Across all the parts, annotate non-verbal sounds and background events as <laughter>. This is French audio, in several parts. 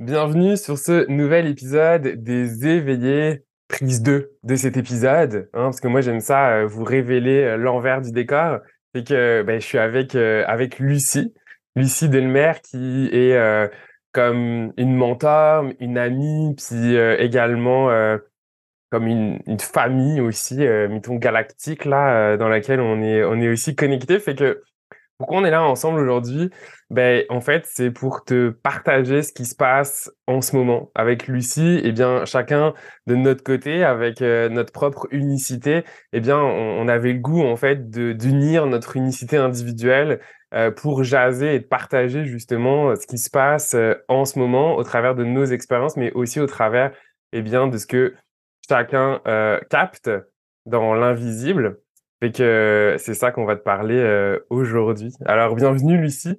bienvenue sur ce nouvel épisode des éveillés, prise 2 de cet épisode, hein, parce que moi j'aime ça, euh, vous révéler euh, l'envers du décor, et que ben, je suis avec, euh, avec Lucie, Lucie Delmer qui est comme une mentor, une amie, puis également comme une, une, famille aussi, mettons galactique là, dans laquelle on est, on est aussi connecté, fait que pourquoi on est là ensemble aujourd'hui? Ben, en fait, c'est pour te partager ce qui se passe en ce moment avec Lucie. Eh bien, chacun de notre côté, avec euh, notre propre unicité, eh bien, on, avait le goût, en fait, d'unir notre unicité individuelle euh, pour jaser et partager justement ce qui se passe euh, en ce moment au travers de nos expériences, mais aussi au travers, eh bien, de ce que chacun capte dans l'invisible. Fait que c'est ça qu'on va te parler euh, aujourd'hui. Alors, bienvenue Lucie.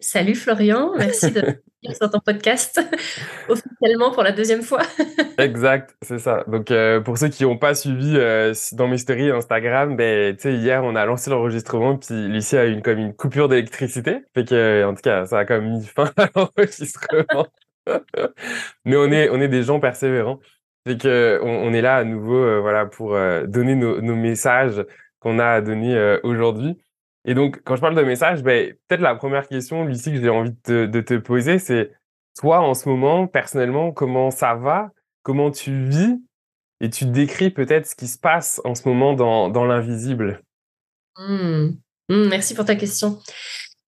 Salut Florian, merci de <laughs> sur ton podcast <laughs> officiellement pour la deuxième fois. <laughs> exact, c'est ça. Donc euh, pour ceux qui n'ont pas suivi euh, dans mes stories Instagram, ben hier on a lancé l'enregistrement puis Lucie a eu une comme une coupure d'électricité, fait que en tout cas ça a quand même mis fin à l'enregistrement. Mais on est on est des gens persévérants, fait que on, est là à nouveau euh, voilà pour donner nos, nos messages qu'on a à donner aujourd'hui. Et donc, quand je parle de message, ben, peut-être la première question, Lucie, que j'ai envie de te, poser, c'est toi, en ce moment, personnellement, comment ça va? Comment tu vis? Et tu décris peut-être ce qui se passe en ce moment dans, dans l'invisible. Mmh. Mmh, merci pour ta question.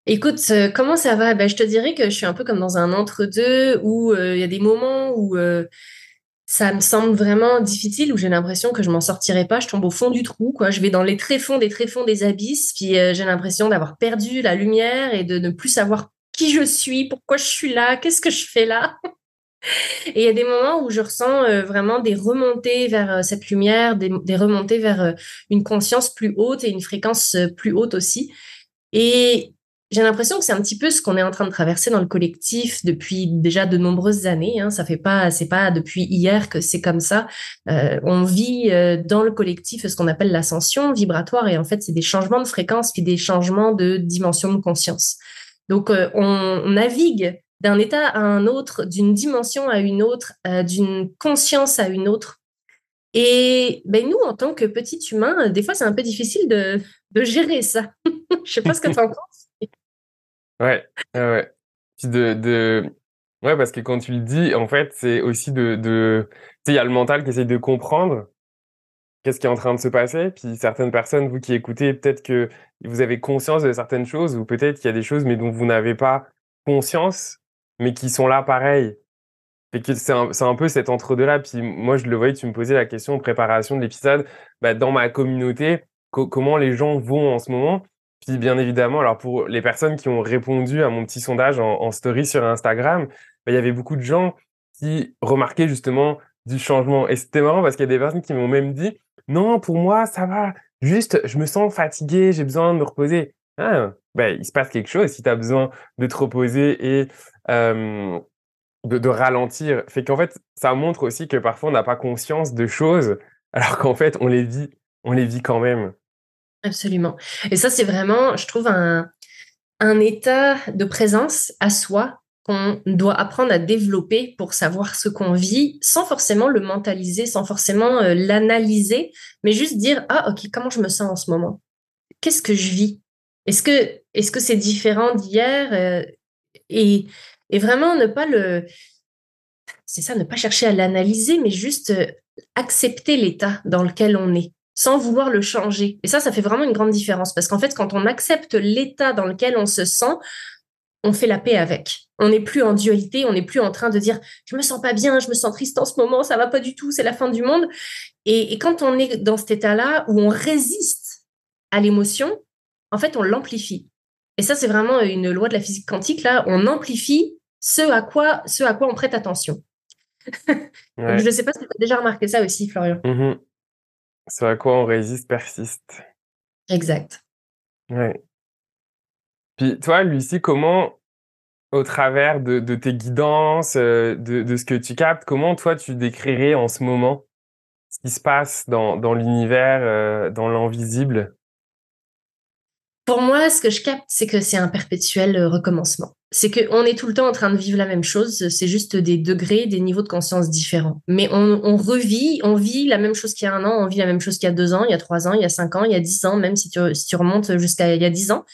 Écoute, euh, comment ça va? Ben, Je te dirais que je suis un peu comme dans un entre-deux où euh, il y a des moments où euh, ça me semble vraiment difficile où j'ai l'impression que je m'en sortirai pas, je tombe au fond du trou, quoi. Je vais dans les tréfonds des tréfonds des abysses, puis euh, j'ai l'impression d'avoir perdu la lumière et de ne plus savoir qui je suis, pourquoi je suis là, qu'est-ce que je fais là? <laughs> et il y a des moments où je ressens euh, vraiment des remontées vers euh, cette lumière, des, des remontées vers une conscience plus haute et une fréquence plus haute aussi. Et j'ai l'impression que c'est un petit peu ce qu'on est en train de traverser dans le collectif depuis déjà de nombreuses années. Hein. Ça fait pas, c'est pas depuis hier que c'est comme ça. Euh, on vit euh, dans le collectif ce qu'on appelle l'ascension vibratoire et en fait c'est des changements de fréquence puis des changements de dimension de conscience. Donc euh, on, navigue d'un état à un autre, d'une dimension à une autre, d'une conscience à une autre. Et ben nous, en tant que petits humains, des fois c'est un peu difficile de, gérer ça. <laughs> Je sais pas ce que tu en penses. <laughs> Ouais, ouais, Puis de, de, ouais, parce que quand tu le dis, en fait, c'est aussi de, de, tu sais, il y a le mental qui essaye de comprendre qu'est-ce qui est en train de se passer. Puis certaines personnes, vous qui écoutez, peut-être que vous avez conscience de certaines choses, ou peut-être qu'il y a des choses, mais dont vous n'avez pas conscience, mais qui sont là pareil. Et que c'est un, un peu cet entre-deux-là. Puis moi, je le voyais, tu me posais la question en préparation de l'épisode, bah, dans ma communauté, comment les gens vont en ce moment? Bien évidemment, alors pour les personnes qui ont répondu à mon petit sondage en, story sur Instagram, bah, il y avait beaucoup de gens qui remarquaient justement du changement. Et c'était marrant parce qu'il y a des personnes qui m'ont même dit, non, pour moi, ça va. Juste, je me sens fatigué, j'ai besoin de me reposer. Ben, il se passe quelque chose si tu as besoin de te reposer et de, de, ralentir. Fait qu'en fait, ça montre aussi que parfois on n'a pas conscience de choses, alors qu'en fait, on les vit, on les vit quand même. Absolument. Et ça, c'est vraiment, je trouve, un, un état de présence à soi qu'on doit apprendre à développer pour savoir ce qu'on vit sans forcément le mentaliser, sans forcément euh, l'analyser, mais juste dire ah ok comment je me sens en ce moment, qu'est-ce que je vis, est-ce que c'est différent d'hier euh, et, et vraiment ne pas le c'est ça ne pas chercher à l'analyser mais juste euh, accepter l'état dans lequel on est sans vouloir le changer. Et ça, ça fait vraiment une grande différence parce qu'en fait, quand on accepte l'état dans lequel on se sent, on fait la paix avec. On n'est plus en dualité, on n'est plus en train de dire je me sens pas bien, je me sens triste en ce moment, ça va pas du tout, c'est la fin du monde. Et, quand on est dans cet état-là où on résiste à l'émotion, en fait, on l'amplifie. Et ça, c'est vraiment une loi de la physique quantique. Là, on amplifie ce à quoi, ce à quoi on prête attention. <laughs> je ne sais pas si tu as déjà remarqué ça aussi, Florian. Mmh ce à quoi on résiste persiste. Exact. Ouais. Puis toi, Lucie, comment, au travers de, tes guidances, euh, de, ce que tu captes, comment toi tu décrirais en ce moment ce qui se passe dans, l'univers, euh, dans l'invisible? Pour moi, ce que je capte, c'est que c'est un perpétuel euh, recommencement. C'est qu'on est tout le temps en train de vivre la même chose, c'est juste des degrés, des niveaux de conscience différents. Mais on, revit, on vit la même chose qu'il y a un an, on vit la même chose qu'il y a deux ans, il y a trois ans, il y a cinq ans, il y a dix ans, même si tu, si tu remontes jusqu'à il y a dix ans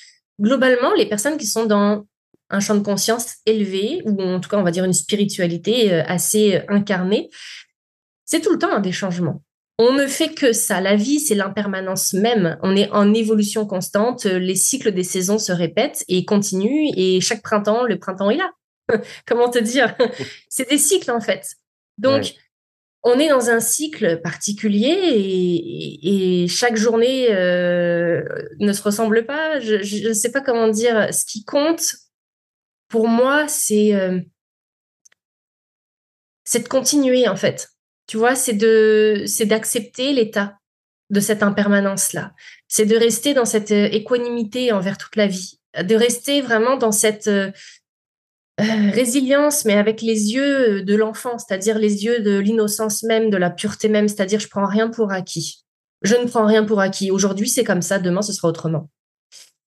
globalement, les personnes qui sont dans un champ de conscience élevé, ou en tout cas, on va dire une spiritualité euh, assez incarnée, c'est tout le temps un des changements. On ne fait que ça. La vie, c'est l'impermanence même. On est en évolution constante. Les cycles des saisons se répètent et continuent. Et chaque printemps, le printemps est là. <laughs> Comment te dire? <laughs> C'est des cycles, en fait. Donc, on est dans un cycle particulier et, chaque journée euh, ne se ressemble pas. Je ne sais pas comment dire. Ce qui compte pour moi, c'est euh, c'est de continuer en fait. Tu vois, c'est de c'est d'accepter l'état de cette impermanence là. C'est de rester dans cette euh, équanimité envers toute la vie, de rester vraiment dans cette euh, résilience, mais avec les yeux de l'enfant, c'est-à-dire les yeux de l'innocence même, de la pureté même, c'est-à-dire je prends rien pour acquis. Je ne prends rien pour acquis. Aujourd'hui, c'est comme ça, demain, ce sera autrement.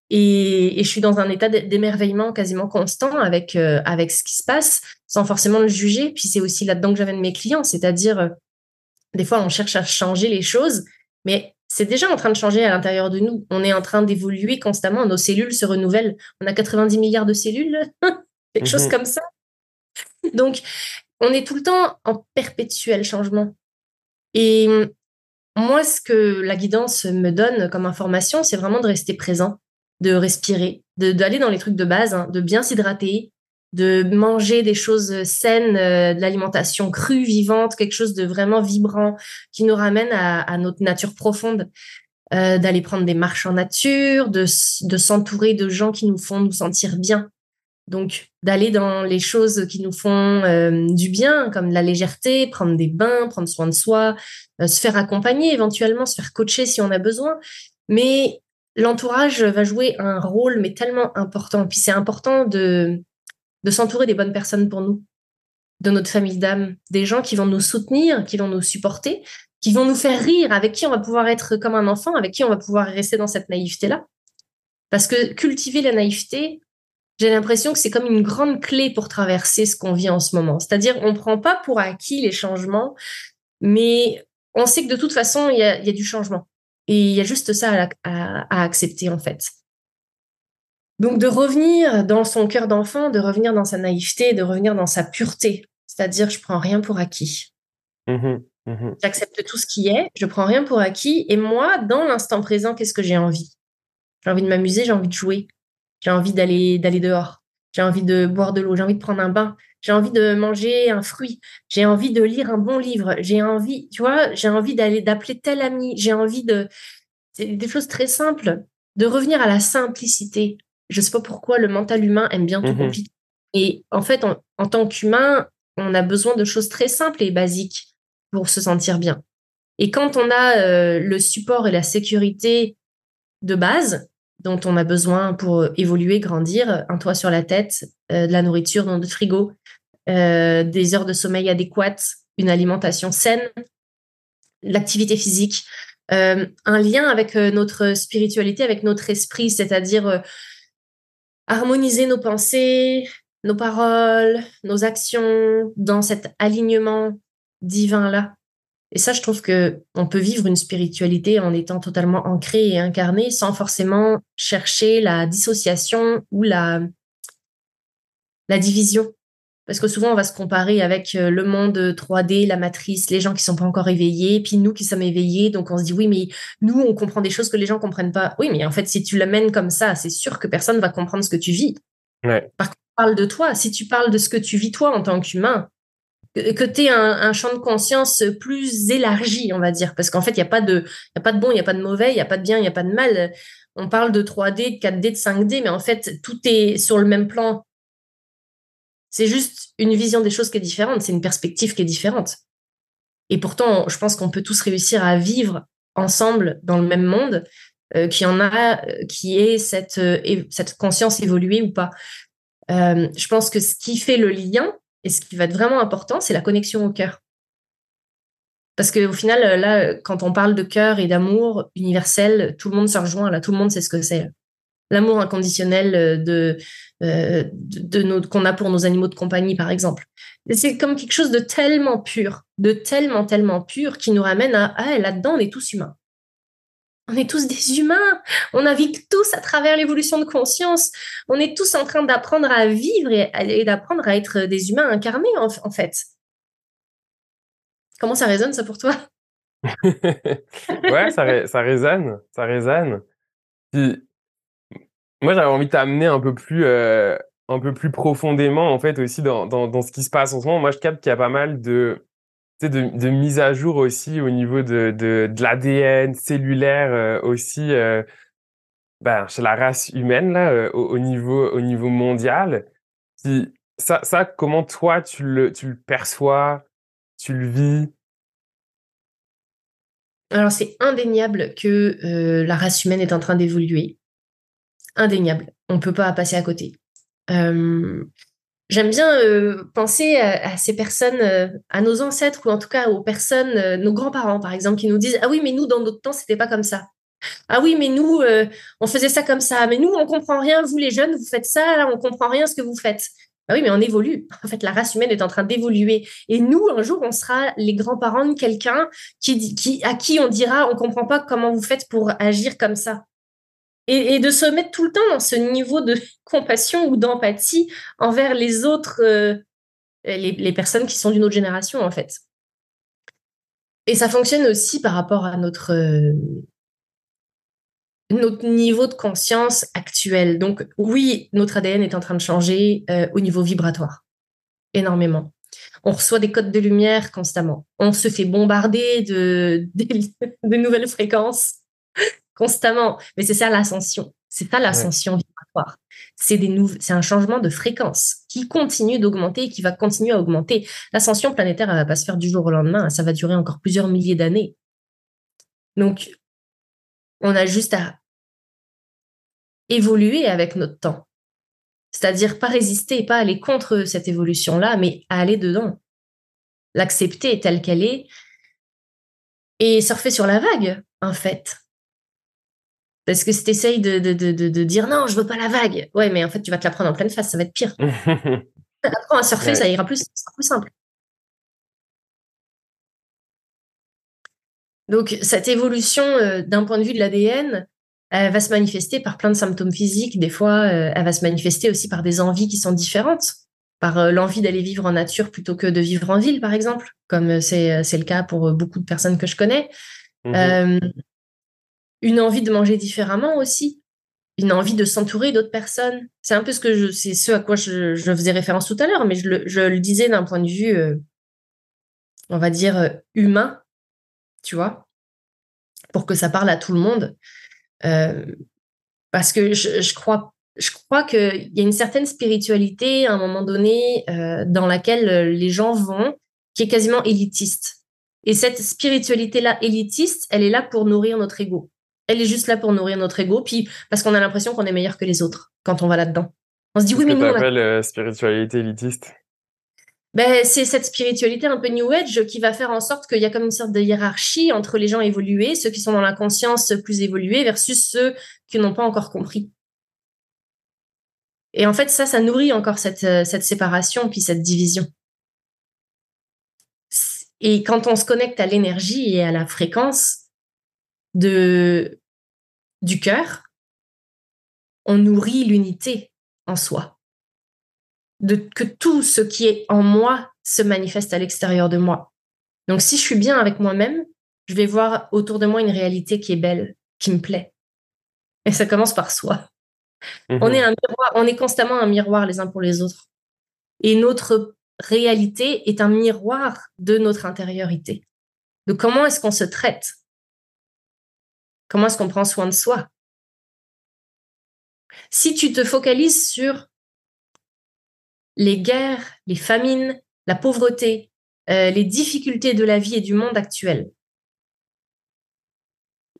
Et, je suis dans un état d'émerveillement quasiment constant avec, euh, avec ce qui se passe, sans forcément le juger. Puis c'est aussi là-dedans que j'avais de mes clients, c'est-à-dire, euh, des fois, on cherche à changer les choses, mais c'est déjà en train de changer à l'intérieur de nous. On est en train d'évoluer constamment. Nos cellules se renouvellent. On a 90 milliards de cellules. <laughs> quelque chose mmh comme ça. Donc, on est tout le temps en perpétuel changement. Et moi, ce que la guidance me donne comme information, c'est vraiment de rester présent, de respirer, d'aller dans les trucs de base, hein, de bien s'hydrater, de manger des choses saines, euh, de l'alimentation crue, vivante, quelque chose de vraiment vibrant qui nous ramène à, notre nature profonde. Euh, d'aller prendre des marches en nature, de, de s'entourer de gens qui nous font nous sentir bien, donc, d'aller dans les choses qui nous font euh, du bien, comme la légèreté, prendre des bains, prendre soin de soi, euh, se faire accompagner éventuellement, se faire coacher si on a besoin. Mais l'entourage va jouer un rôle, mais tellement important. Puis c'est important de, de s'entourer des bonnes personnes pour nous, de notre famille d'âme, des gens qui vont nous soutenir, qui vont nous supporter, qui vont nous faire rire, avec qui on va pouvoir être comme un enfant, avec qui on va pouvoir rester dans cette naïveté-là. Parce que cultiver la naïveté, j'ai l'impression que c'est comme une grande clé pour traverser ce qu'on vit en ce moment. C'est-à-dire, on ne prend pas pour acquis les changements, mais on sait que de toute façon, il y a, du changement. Et il y a juste ça à, accepter, en fait. Donc, de revenir dans son cœur d'enfant, de revenir dans sa naïveté, de revenir dans sa pureté. C'est-à-dire, je prends rien pour acquis. Mmh mmh J'accepte tout ce qui est, je prends rien pour acquis. Et moi, dans l'instant présent, qu'est-ce que j'ai envie? J'ai envie de m'amuser, j'ai envie de jouer. J'ai envie d'aller d'aller dehors. J'ai envie de boire de l'eau. J'ai envie de prendre un bain. J'ai envie de manger un fruit. J'ai envie de lire un bon livre. J'ai envie, tu vois, j'ai envie d'aller d'appeler tel ami. J'ai envie de des choses très simples, de revenir à la simplicité. Je sais pas pourquoi le mental humain aime bien tout mmh compliquer. Et en fait, en, tant qu'humain, on a besoin de choses très simples et basiques pour se sentir bien. Et quand on a euh, le support et la sécurité de base, dont on a besoin pour euh, évoluer, grandir, un toit sur la tête, euh, de la nourriture dans le frigo, euh, des heures de sommeil adéquates, une alimentation saine, l'activité physique, un lien avec notre spiritualité, avec notre esprit, c'est-à-dire harmoniser nos pensées, nos paroles, nos actions dans cet alignement divin-là. Et ça, je trouve que on peut vivre une spiritualité en étant totalement ancré et incarné sans forcément chercher la dissociation ou la, la division. Parce que souvent, on va se comparer avec euh, le monde 3D, la matrice, les gens qui sont pas encore éveillés, puis nous qui sommes éveillés. Donc, on se dit, oui, mais nous, on comprend des choses que les gens comprennent pas. Oui, mais en fait, si tu l'amènes comme ça, c'est sûr que personne va comprendre ce que tu vis. Ouais. Par contre, parles de toi, si tu parles de ce que tu vis toi en tant qu'humain, que tu aies un, champ de conscience plus élargi, on va dire, parce qu'en fait, il n'y a, pas de, a pas de bon, il n'y a pas de mauvais, il n'y a pas de bien, il n'y a pas de mal. On parle de 3D, de 4D, de 5D, mais en fait, tout est sur le même plan. C'est juste une vision des choses qui est différente, c'est une perspective qui est différente. Et pourtant, je pense qu'on peut tous réussir à vivre ensemble dans le même monde, euh, qui en a, euh, qui est cette, euh, cette conscience évoluée ou pas. je pense que ce qui fait le lien et ce qui va être vraiment important, c'est la connexion au cœur. Parce qu'au final, là, quand on parle de cœur et d'amour universel, tout le monde se rejoint, là, tout le monde sait ce que c'est. L'amour inconditionnel de, de, de qu'on a pour nos animaux de compagnie, par exemple. C'est comme quelque chose de tellement pur, de tellement, tellement pur qui nous ramène à, ah, là-dedans, on est tous humains. On est tous des humains. On navigue tous à travers l'évolution de conscience. On est tous en train d'apprendre à vivre et, d'apprendre à être des humains incarnés, en, fait. Comment ça résonne, ça, pour toi? <laughs> Ouais, ça, ça, résonne. Ça résonne. Moi, j'avais envie de t'amener un peu plus... Euh, un peu plus profondément, en fait, aussi dans, dans, ce qui se passe en ce moment. Moi, je capte qu'il y a pas mal de, de, de mise à jour aussi au niveau de, de, de l'ADN cellulaire euh, aussi euh, ben, chez la race humaine là au, niveau au niveau mondial. Puis, ça, ça comment toi tu le tu le perçois, tu le vis? Alors c'est indéniable que la race humaine est en train d'évoluer. Indéniable. On peut pas passer à côté. J'aime bien euh, penser à, ces personnes, euh, à nos ancêtres ou en tout cas aux personnes, euh, nos grands-parents par exemple, qui nous disent ah oui mais nous dans notre temps c'était pas comme ça. Ah oui mais nous on faisait ça comme ça. Mais nous on comprend rien. Vous les jeunes vous faites ça, là, on comprend rien ce que vous faites. Ah oui mais on évolue. <laughs> En fait la race humaine est en train d'évoluer et nous un jour on sera les grands-parents de quelqu'un qui, qui à qui on dira on comprend pas comment vous faites pour agir comme ça et, de se mettre tout le temps dans ce niveau de <laughs> compassion ou d'empathie envers les autres, euh, les, personnes qui sont d'une autre génération, en fait. Et ça fonctionne aussi par rapport à notre, euh, niveau de conscience actuel. Donc oui, notre ADN est en train de changer euh, au niveau vibratoire, énormément. On reçoit des codes de lumière constamment. On se fait bombarder de, <laughs> de nouvelles fréquences constamment. Mais c'est ça l'ascension. C'est ça l'ascension vibratoire. C'est des c'est un changement de fréquence qui continue d'augmenter et qui va continuer à augmenter. L'ascension planétaire, elle va pas se faire du jour au lendemain. Ça va durer encore plusieurs milliers d'années. Donc, on a juste à évoluer avec notre temps. C'est-à-dire pas résister, pas aller contre cette évolution-là, mais à aller dedans. L'accepter telle qu'elle est et surfer sur la vague, en fait. Parce que si tu essayes de, de, dire non, je veux pas la vague, ouais, mais en fait, tu vas te la prendre en pleine face, ça va être pire. <laughs> Apprends à surfer, ça ira plus, ça sera plus simple. Donc, cette évolution euh, d'un point de vue de l'ADN, elle va se manifester par plein de symptômes physiques. Des fois, euh, elle va se manifester aussi par des envies qui sont différentes, par euh, l'envie d'aller vivre en nature plutôt que de vivre en ville, par exemple, comme c'est le cas pour beaucoup de personnes que je connais. Mmh une envie de manger différemment aussi, une envie de s'entourer d'autres personnes. C'est un peu ce que je, c'est ce à quoi je, faisais référence tout à l'heure, mais je le, disais d'un point de vue, euh, on va dire, euh, humain, tu vois, pour que ça parle à tout le monde. Euh, parce que je, crois, je crois qu'il y a une certaine spiritualité à un moment donné dans laquelle les gens vont, qui est quasiment élitiste. Et cette spiritualité-là élitiste, elle est là pour nourrir notre ego elle est juste là pour nourrir notre ego, puis parce qu'on a l'impression qu'on est meilleur que les autres quand on va là-dedans. On se dit oui, mais nous. On appelle euh, spiritualité élitiste? Ben, c'est cette spiritualité un peu New Age qui va faire en sorte qu'il y a comme une sorte de hiérarchie entre les gens évolués, ceux qui sont dans la conscience plus évoluée, versus ceux qui n'ont pas encore compris. Et en fait, ça, ça nourrit encore cette, euh, cette séparation, puis cette division. Et quand on se connecte à l'énergie et à la fréquence, de, du cœur, on nourrit l'unité en soi. De, que tout ce qui est en moi se manifeste à l'extérieur de moi. Donc si je suis bien avec moi-même, je vais voir autour de moi une réalité qui est belle, qui me plaît. Et ça commence par soi. On est un miroir, on est constamment un miroir les uns pour les autres. Et notre réalité est un miroir de notre intériorité. De comment est-ce qu'on se traite? Comment est-ce qu'on prend soin de soi? Si tu te focalises sur les guerres, les famines, la pauvreté, euh, les difficultés de la vie et du monde actuel,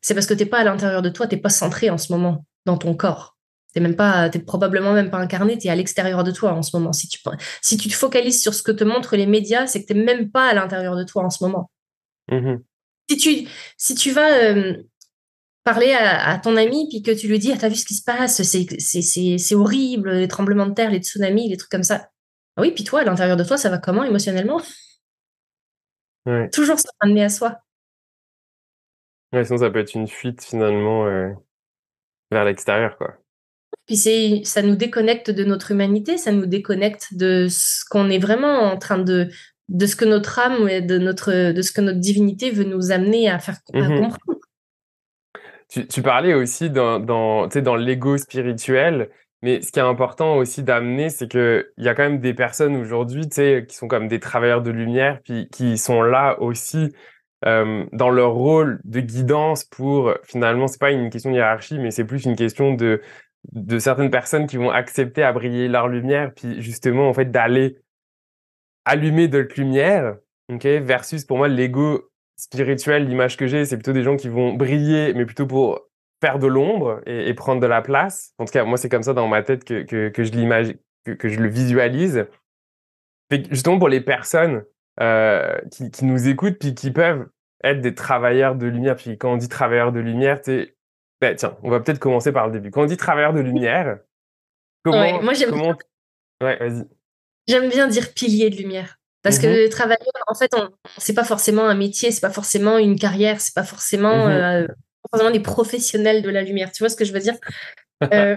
c'est parce que tu n'es pas à l'intérieur de toi, tu n'es pas centré en ce moment dans ton corps. T'es même pas, t'es probablement même pas incarné, tu es à l'extérieur de toi en ce moment. Si tu, si tu te focalises sur ce que te montrent les médias, c'est que tu n'es même pas à l'intérieur de toi en ce moment. Mmh si, tu, si tu vas euh, parler à, ton ami puis que tu lui dis, ah, t'as vu ce qui se passe, c'est horrible, les tremblements de terre, les tsunamis, les trucs comme ça. Ah oui, puis toi, à l'intérieur de toi, ça va comment émotionnellement? Toujours se ramener à soi. Ouais, sinon ça peut être une fuite finalement euh, vers l'extérieur, quoi. Puis c'est, ça nous déconnecte de notre humanité, ça nous déconnecte de ce qu'on est vraiment en train de, de ce que notre âme et de notre, de ce que notre divinité veut nous amener à faire à Mmh comprendre. Tu, parlais aussi dans, dans, dans l'ego spirituel, mais ce qui est important aussi d'amener, c'est qu'il y a quand même des personnes aujourd'hui qui sont comme des travailleurs de lumière, puis qui sont là aussi dans leur rôle de guidance pour finalement, c'est pas une question de hiérarchie, mais c'est plus une question de de certaines personnes qui vont accepter à briller leur lumière, puis justement, en fait, d'aller allumer de lumière, ok, versus pour moi, l'ego spirituel, l'image que j'ai, c'est plutôt des gens qui vont briller, mais plutôt pour faire de l'ombre et, prendre de la place. En tout cas, moi, c'est comme ça dans ma tête que, que, que je l'imagine, que, que, je le visualise. justement, pour les personnes euh, qui, qui nous écoutent, puis qui peuvent être des travailleurs de lumière, puis quand on dit travailleurs de lumière, tu ben, tiens, on va peut-être commencer par le début. Quand on dit travailleur de lumière, comment. Ouais, moi, j'aime comment... Ouais, vas-y. J'aime bien dire pilier de lumière. Parce que mmh travailleur, en fait, c'est pas forcément un métier, c'est pas forcément une carrière, c'est pas forcément, mmh euh, forcément des professionnels de la lumière. Tu vois ce que je veux dire? <laughs> Euh...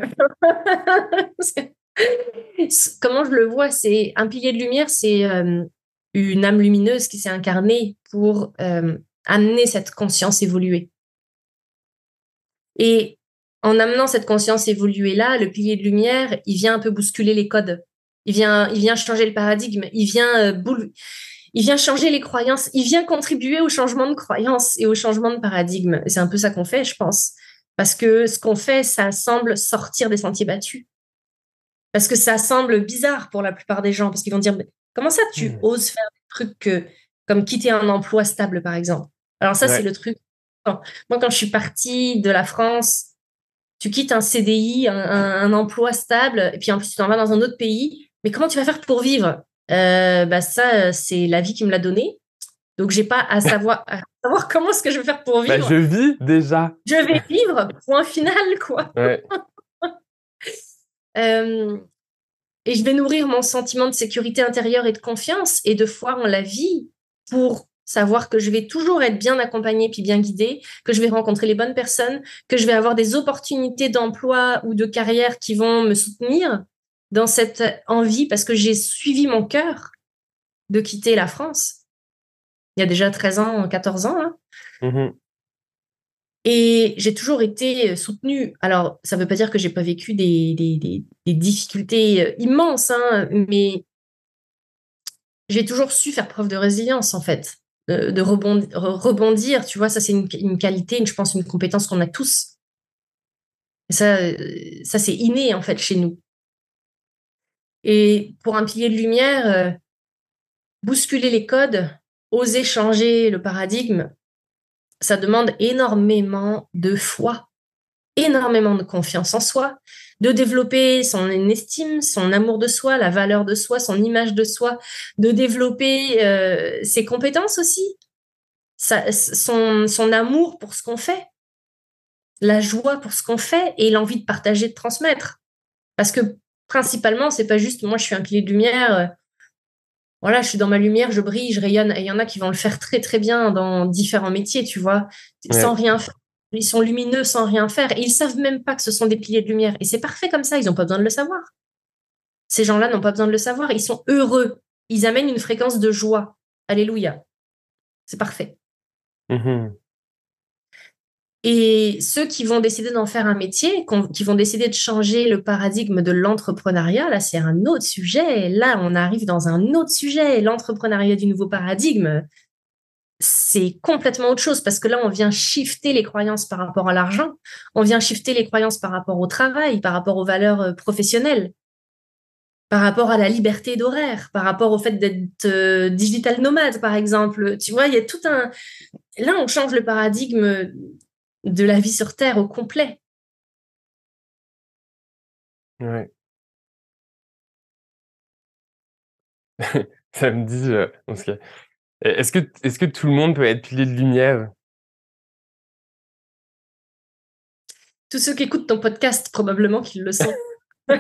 <laughs> Comment je le vois? C'est un pilier de lumière, c'est euh, une âme lumineuse qui s'est incarnée pour amener cette conscience évoluer. Et en amenant cette conscience évoluée là, le pilier de lumière, il vient un peu bousculer les codes. Il vient, il vient changer le paradigme. Il vient euh, il vient changer les croyances. Il vient contribuer au changement de croyances et au changement de paradigme. C'est un peu ça qu'on fait, je pense. Parce que ce qu'on fait, ça semble sortir des sentiers battus. Parce que ça semble bizarre pour la plupart des gens, parce qu'ils vont dire, comment ça tu mmh. oses faire des trucs que, comme quitter un emploi stable, par exemple? Alors ça, c'est le truc moi, quand je suis partie de la France, tu quittes un CDI, un, emploi stable, et puis en plus, tu t'en vas dans un autre pays. Mais comment tu vas faire pour vivre? Euh, bah Ça, c'est la vie qui me l'a donné. Donc, j'ai pas à savoir, savoir comment est-ce que je vais faire pour bah, vivre. je vis déjà. Je vais vivre, point final, quoi. <laughs> Euh, et je vais nourrir mon sentiment de sécurité intérieure et de confiance et de foi en la vie pour savoir que je vais toujours être bien accompagnée puis bien guidée, que je vais rencontrer les bonnes personnes, que je vais avoir des opportunités d'emploi ou de carrière qui vont me soutenir dans cette envie parce que j'ai suivi mon cœur de quitter la France. Il y a déjà 13 ans, 14 ans. Hein. Mmh Et j'ai toujours été soutenue. Alors, ça ne veut pas dire que j'ai pas vécu des, des, difficultés euh, immenses, hein, mais j'ai toujours su faire preuve de résilience, en fait de, rebondir, Tu vois, ça, c'est une, qualité, je pense, une compétence qu'on a tous. Et ça, euh, ça c'est inné, en fait, chez nous. Et pour un pilier de lumière, euh, bousculer les codes, oser changer le paradigme, ça demande énormément de foi, énormément de confiance en soi, de développer son estime, son amour de soi, la valeur de soi, son image de soi, de développer euh, ses compétences aussi, son, son amour pour ce qu'on fait, la joie pour ce qu'on fait et l'envie de partager, de transmettre. Parce que principalement, c'est pas juste moi, je suis un pilier de lumière. Euh, voilà, je suis dans ma lumière, je brille, je rayonne. Et il y en a qui vont le faire très très bien dans différents métiers, tu vois, sans rien faire ils sont lumineux sans rien faire. Et ils savent même pas que ce sont des piliers de lumière. Et c'est parfait comme ça, ils n'ont pas besoin de le savoir. Ces gens-là n'ont pas besoin de le savoir, ils sont heureux. Ils amènent une fréquence de joie. Alléluia. C'est parfait. Mmh Et ceux qui vont décider d'en faire un métier, qui vont décider de changer le paradigme de l'entrepreneuriat, là, c'est un autre sujet. Là, on arrive dans un autre sujet. L'entrepreneuriat du nouveau paradigme, c'est complètement autre chose parce que là, on vient shifter les croyances par rapport à l'argent. On vient shifter les croyances par rapport au travail, par rapport aux valeurs euh, professionnelles, par rapport à la liberté d'horaire, par rapport au fait d'être euh, digital nomade, par exemple. Tu vois, il y a tout un. Là, on change le paradigme de la vie sur Terre au complet. Ouais. <laughs> Ça me dit, euh, est-ce que, est-ce que tout le monde peut être pilier de lumière? Tous ceux qui écoutent ton podcast, probablement qu'ils le sont. <laughs>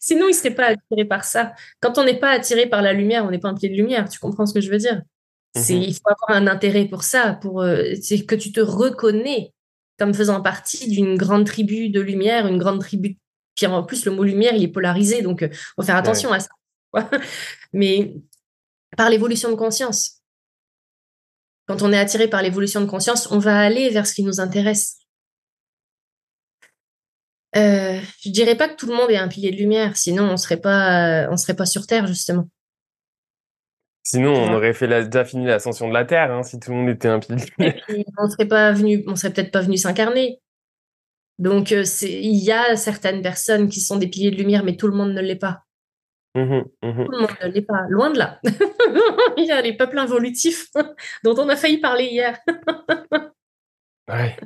Sinon, ils ne seraient pas attirés par ça. Quand on n'est pas attiré par la lumière, on n'est pas un pied de lumière. Tu comprends ce que je veux dire? C'est, mmh il faut avoir un intérêt pour ça, pour euh, c'est que tu te reconnais comme faisant partie d'une grande tribu de lumière, une grande tribu. Puis en plus, le mot lumière, il est polarisé, donc il euh, faut faire attention à ça. <laughs> Mais par l'évolution de conscience. Quand on est attiré par l'évolution de conscience, on va aller vers ce qui nous intéresse. Euh, je dirais pas que tout le monde est un pilier de lumière, sinon on serait pas, on serait pas sur Terre justement. Sinon, on aurait fait déjà fini l'ascension de la Terre, hein, si tout le monde était un pilier. on serait pas venu, on serait peut-être pas venu s'incarner. Donc, euh, il y a certaines personnes qui sont des piliers de lumière, mais tout le monde ne l'est pas. Mmh mmh tout le monde ne l'est pas, loin de là. <laughs> il y a les peuples involutifs <laughs> dont on a failli parler hier. <laughs> ouais.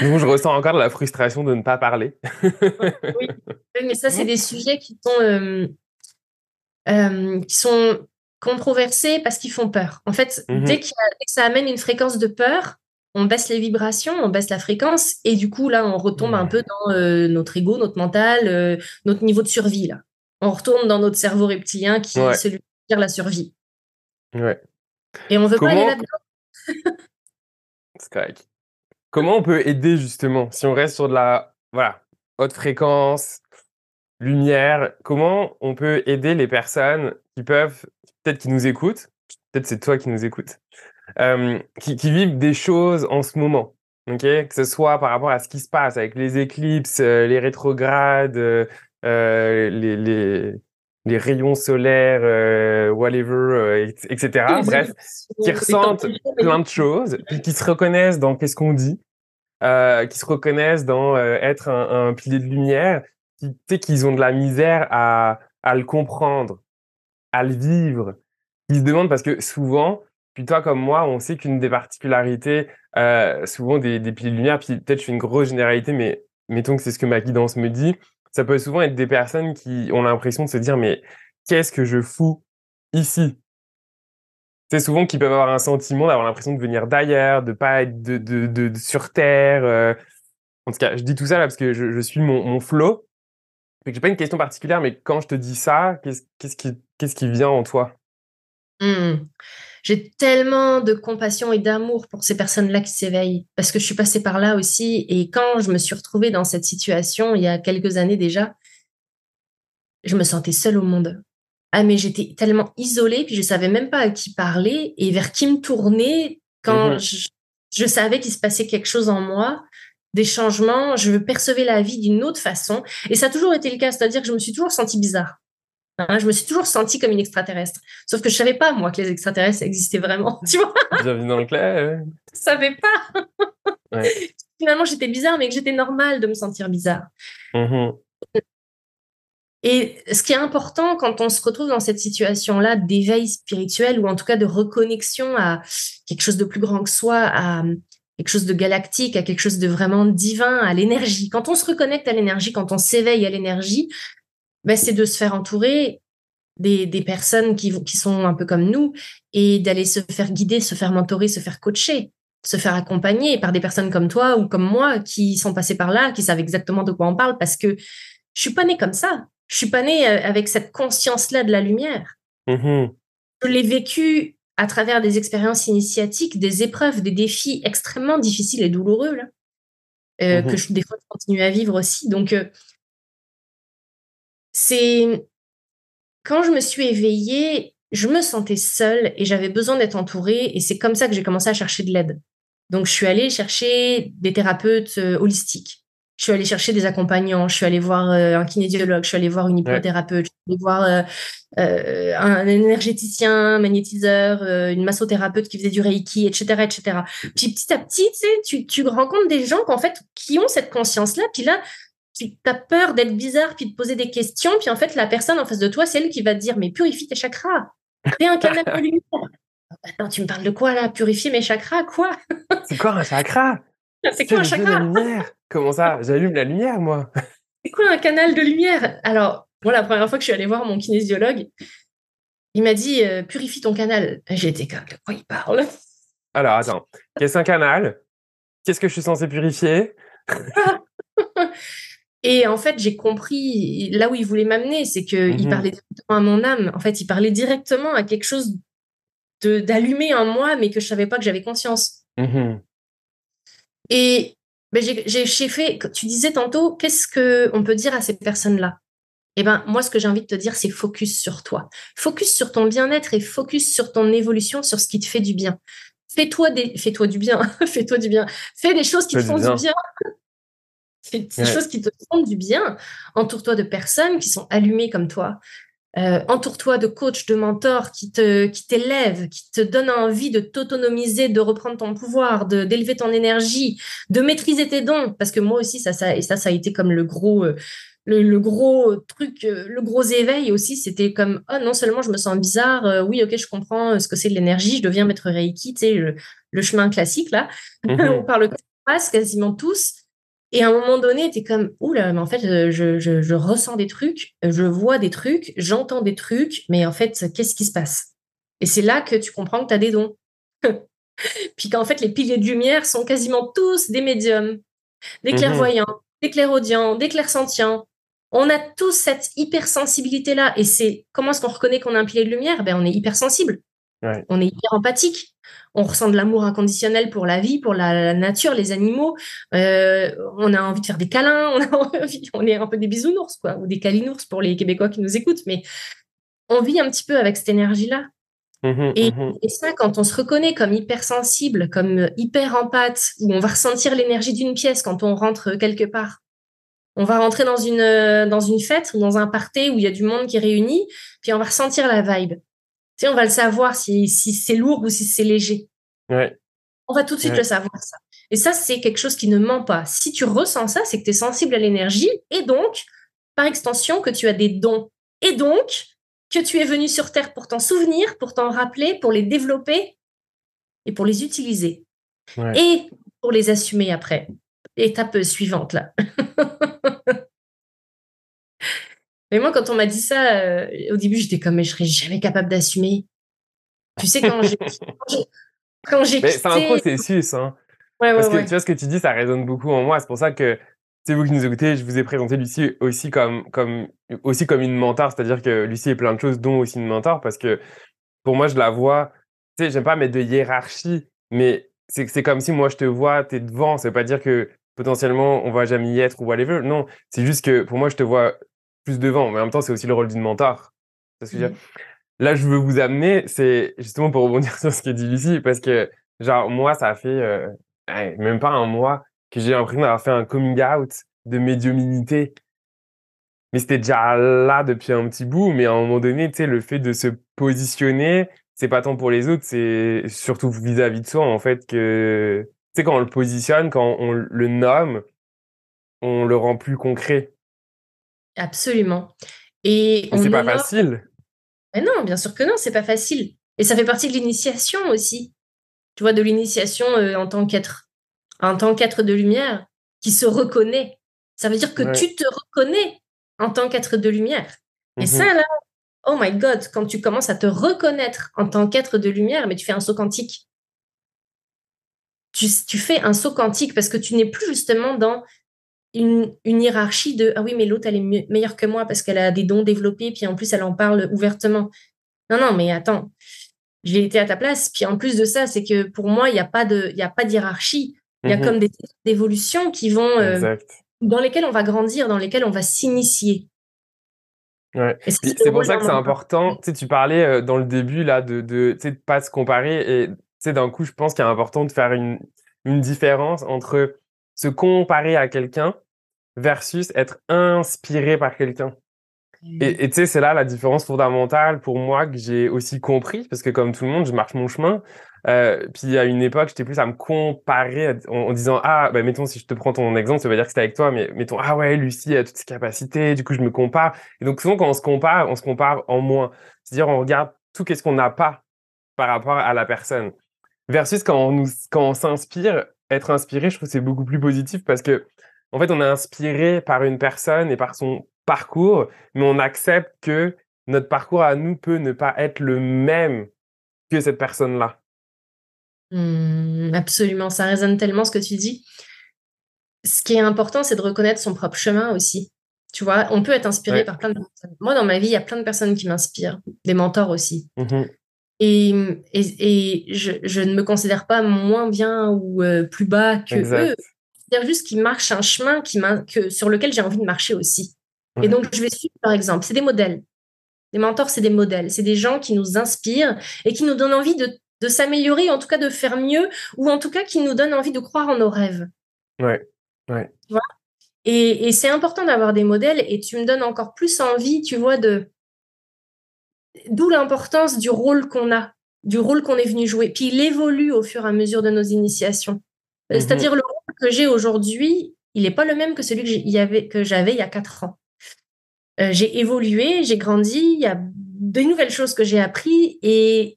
Donc, je ressens encore la frustration de ne pas parler. oui. mais ça, c'est des sujets qui sont, euh, euh, qui sont controversés parce qu'ils font peur. En fait, mmh dès, que ça amène une fréquence de peur, on baisse les vibrations, on baisse la fréquence, et du coup, là, on retombe un peu dans euh, notre ego, notre mental, euh, notre niveau de survie. Là. On retourne dans notre cerveau reptilien qui est celui qui gère la survie. Ouais. Et on veut pas aller là-dedans. <laughs> C'est correct. Comment on peut aider justement si on reste sur de la voilà, haute fréquence, lumière, comment on peut aider les personnes qui peuvent peut-être qui nous écoutent, peut-être c'est toi qui nous écoutes, euh, qui, vivent des choses en ce moment. que ce soit par rapport à ce qui se passe avec les éclipses, euh, les rétrogrades, euh, les, les, les, rayons solaires, whatever, etc. Bref, qui ressentent plein de choses, puis qui se reconnaissent dans qu'est-ce qu'on dit, qui se reconnaissent dans être un, un, pilier de lumière, tu sais, qu'ils ont de la misère à, à le comprendre à le vivre, qui se demandent parce que souvent, puis toi comme moi, on sait qu'une des particularités, euh, souvent des, des piliers de lumière, puis peut-être je fais une grosse généralité, mais mettons que c'est ce que ma guidance me dit, ça peut souvent être des personnes qui ont l'impression de se dire mais qu'est-ce que je fous ici? C'est souvent qu'ils peuvent avoir un sentiment d'avoir l'impression de venir d'ailleurs, de pas être de, de, sur terre. Euh. En tout cas, je dis tout ça là parce que je, je suis mon, mon flow. J'ai pas une question particulière, mais quand je te dis ça, qu'est-ce qui, vient en toi? Mmh. J'ai tellement de compassion et d'amour pour ces personnes-là qui s'éveillent, parce que je suis passée par là aussi. Et quand je me suis retrouvée dans cette situation, il y a quelques années déjà, je me sentais seule au monde. Ah, mais j'étais tellement isolée, puis je savais même pas à qui parler et vers qui me tourner quand mmh je, je savais qu'il se passait quelque chose en moi des changements, je percevais la vie d'une autre façon. Et ça a toujours été le cas, c'est-à-dire que je me suis toujours sentie bizarre. Hein, je me suis toujours sentie comme une extraterrestre. Sauf que je savais pas, moi, que les extraterrestres existaient vraiment. <laughs> Tu vois Bienvenue dans le clair. Je savais pas. <laughs> Finalement, j'étais bizarre, mais que j'étais normale de me sentir bizarre. Mmh Et ce qui est important quand on se retrouve dans cette situation-là d'éveil spirituel ou en tout cas de reconnexion à quelque chose de plus grand que soi, à, quelque chose de galactique, à quelque chose de vraiment divin, à l'énergie. Quand on se reconnecte à l'énergie, quand on s'éveille à l'énergie, ben, c'est de se faire entourer des, des personnes qui, qui sont un peu comme nous et d'aller se faire guider, se faire mentorer, se faire coacher, se faire accompagner par des personnes comme toi ou comme moi qui sont passées par là, qui savent exactement de quoi on parle parce que je suis pas née comme ça. Je suis pas née euh, avec cette conscience-là de la lumière. Mmh je l'ai vécu à travers des expériences initiatiques, des épreuves, des défis extrêmement difficiles et douloureux, là, euh, mmh que je, des fois je continue à vivre aussi. Donc, euh, c'est quand je me suis éveillée, je me sentais seule et j'avais besoin d'être entourée. Et c'est comme ça que j'ai commencé à chercher de l'aide. Donc, je suis allée chercher des thérapeutes holistiques je suis allée chercher des accompagnants, je suis allée voir euh, un kinésiologue, je suis allée voir une hypnothérapeute, je suis allée voir euh, euh, un énergéticien, un magnétiseur, une massothérapeute qui faisait du reiki, etc., etc. Puis petit à petit, tu, tu rencontres des gens fait, qui ont cette conscience-là, puis là, tu as peur d'être bizarre, puis de poser des questions, puis en fait, la personne en face de toi, c'est elle qui va te dire, mais purifie tes chakras, fais un canal <laughs> de lumière. Attends, tu me parles de quoi là? Purifier mes chakras Quoi? C'est quoi un chakra? C'est quoi un chakra? Comment ça? J'allume la lumière, moi. C'est quoi un canal de lumière Alors, moi, la première fois que je suis allée voir mon kinésiologue, il m'a dit euh, purifie ton canal. J'ai été comme de quoi il parle? Alors, attends. Qu'est-ce qu'un canal? Qu'est-ce que je suis censé purifier? <laughs> Et en fait, j'ai compris là où il voulait m'amener, c'est qu'il il mhm. parlait directement à mon âme. En fait, il parlait directement à quelque chose d'allumé en moi, mais que je savais pas que j'avais conscience. Mhm. Et ben j'ai fait, tu disais tantôt, qu'est-ce qu'on peut dire à ces personnes-là? Eh ben, moi, ce que j'ai envie de te dire, c'est focus sur toi. Focus sur ton bien-être et focus sur ton évolution, sur ce qui te fait du bien. Fais-toi des, fais-toi du bien, <laughs> fais-toi du bien. Fais des choses qui te font du bien. Fais des choses qui te font du bien. Entoure-toi de personnes qui sont allumées comme toi. Euh, entoure-toi de coachs, de mentors qui te qui t'élèvent, qui te donnent envie de t'autonomiser, de reprendre ton pouvoir, de d'élever ton énergie, de maîtriser tes dons. Parce que moi aussi, ça, ça et ça, ça a été comme le gros euh, le, gros truc, euh, le gros éveil aussi, c'était comme oh non seulement je me sens bizarre, oui ok je comprends ce que c'est de l'énergie, je deviens maître reiki, tu sais le, chemin classique là, mhm. <laughs> on parle passe quasiment tous. Et à un moment donné, tu es comme, oula, mais en fait, euh, je, je, je, ressens des trucs, je vois des trucs, j'entends des trucs, mais en fait, qu'est-ce qui se passe? Et c'est là que tu comprends que tu as des dons. <laughs> Puis qu'en fait, les piliers de lumière sont quasiment tous des médiums, des mmh clairvoyants, des clairaudients, des clairsentients. On a tous cette hypersensibilité-là. Et c'est comment est-ce qu'on reconnaît qu'on a un pilier de lumière? Ben, On est hypersensible. On est hyper empathique. On ressent de l'amour inconditionnel pour la vie, pour la, nature, les animaux. Euh, on a envie de faire des câlins. <laughs> On, est un peu des bisounours, quoi, ou des calinours pour les Québécois qui nous écoutent. Mais on vit un petit peu avec cette énergie-là. Mmh mmh et, ça, quand on se reconnaît comme hypersensible, comme hyper empathe, où on va ressentir l'énergie d'une pièce quand on rentre quelque part. On va rentrer dans une, dans une fête ou dans un party où il y a du monde qui est réuni, puis on va ressentir la vibe on va le savoir si, c'est lourd ou si c'est léger. On va tout de suite le savoir, ça. Et ça, c'est quelque chose qui ne ment pas. Si tu ressens ça, c'est que tu es sensible à l'énergie et donc, par extension, que tu as des dons. Et donc, que tu es venu sur Terre pour t'en souvenir, pour t'en rappeler, pour les développer et pour les utiliser. Et pour les assumer après. Étape suivante, là. <laughs> Mais moi, quand on m'a dit ça, euh, au début, j'étais comme, mais je serais jamais capable d'assumer. Tu sais, quand j'ai. quand j'ai. C'est un processus, hein. Ouais, Parce que tu vois, ce que tu dis, ça résonne beaucoup en moi. C'est pour ça que, c'est vous qui nous écoutez, je vous ai présenté Lucie aussi comme, comme, aussi comme une mentor. C'est-à-dire que Lucie est plein de choses, dont aussi une mentor. Parce que pour moi, je la vois. Tu sais, j'aime pas mettre de hiérarchie, mais c'est comme si moi, je te vois, tu es devant. Ça veut pas dire que potentiellement, on va jamais y être ou whatever. Non, c'est juste que pour moi, je te vois plus devant. Mais en même temps, c'est aussi le rôle d'une mentor. ce que mmh. Là, je veux vous amener, c'est justement pour rebondir <laughs> sur ce que dit Lucie, parce que, genre, moi, ça a fait euh, même pas un mois que j'ai l'impression d'avoir fait un coming out de médiumnité. Mais c'était déjà là depuis un petit bout, mais à un moment donné, tu sais, le fait de se positionner, c'est pas tant pour les autres, c'est surtout vis-à-vis de soi, en fait, que, tu sais, quand on le positionne, quand on le nomme, on le rend plus concret. Absolument. Et c'est pas facile. Mais non, bien sûr que non, c'est pas facile. Et ça fait partie de l'initiation aussi. Tu vois, de l'initiation euh, en tant qu'être, en tant qu'être de lumière qui se reconnaît. Ça veut dire que tu te reconnais en tant qu'être de lumière. Et ça, là, oh my God, quand tu commences à te reconnaître en tant qu'être de lumière, mais tu fais un saut quantique. Tu, tu fais un saut quantique parce que tu n'es plus justement dans une, hiérarchie de ah oui, mais l'autre, elle est meilleure que moi parce qu'elle a des dons développés, puis en plus, elle en parle ouvertement. Non, non, mais attends, j'ai été à ta place. Puis en plus de ça, c'est que pour moi, il n'y a pas de, il y a pas d'hiérarchie. Il y a mmh comme des évolutions qui vont, euh, dans lesquelles on va grandir, dans lesquelles on va s'initier. Ouais. C'est pour ça que c'est important. Tu sais, tu parlais euh, dans le début là de, de, tu sais, de pas se comparer et tu sais, d'un coup, je pense qu'il est important de faire une, une différence entre se comparer à quelqu'un versus être inspiré par quelqu'un. Et tu sais, c'est là la différence fondamentale pour moi que j'ai aussi compris, parce que comme tout le monde, je marche mon chemin. Euh, puis à une époque, j'étais plus à me comparer en, disant ah bah mettons si je te prends ton exemple, ça veut dire que c'était avec toi, mais mettons ah ouais Lucie a toutes ses capacités, du coup je me compare. Et donc souvent quand on se compare, on se compare en moins. C'est-à-dire on regarde tout qu'est-ce qu'on n'a pas par rapport à la personne. Versus quand on nous quand on s'inspire, être inspiré, je trouve c'est beaucoup plus positif parce que en fait on est inspiré par une personne et par son parcours, mais on accepte que notre parcours à nous peut ne pas être le même que cette personne-là. Mmh, absolument, ça résonne tellement ce que tu dis. Ce qui est important, c'est de reconnaître son propre chemin aussi. Tu vois, on peut être inspiré par plein de personnes. Moi, dans ma vie, il y a plein de personnes qui m'inspirent, des mentors aussi. Mmh et, et, je, ne me considère pas moins bien ou euh, plus bas que eux. C'est-à-dire juste qu'ils marchent un chemin qui que, sur lequel j'ai envie de marcher aussi. Et donc, je vais suivre, par exemple, c'est des modèles. Les mentors, c'est des modèles. C'est des gens qui nous inspirent et qui nous donnent envie de, de s'améliorer, en tout cas de faire mieux, ou en tout cas qui nous donnent envie de croire en nos rêves. Ouais, ouais. Tu vois? Et, et c'est important d'avoir des modèles et tu me donnes encore plus envie, tu vois, de. D'où l'importance du rôle qu'on a, du rôle qu'on est venu jouer. Puis il évolue au fur et à mesure de nos initiations. Mm-hmm. C'est-à-dire le que j'ai aujourd'hui, il n'est pas le même que celui que j'avais il y a quatre ans. Euh, j'ai évolué, j'ai grandi, il y a de nouvelles choses que j'ai appris et,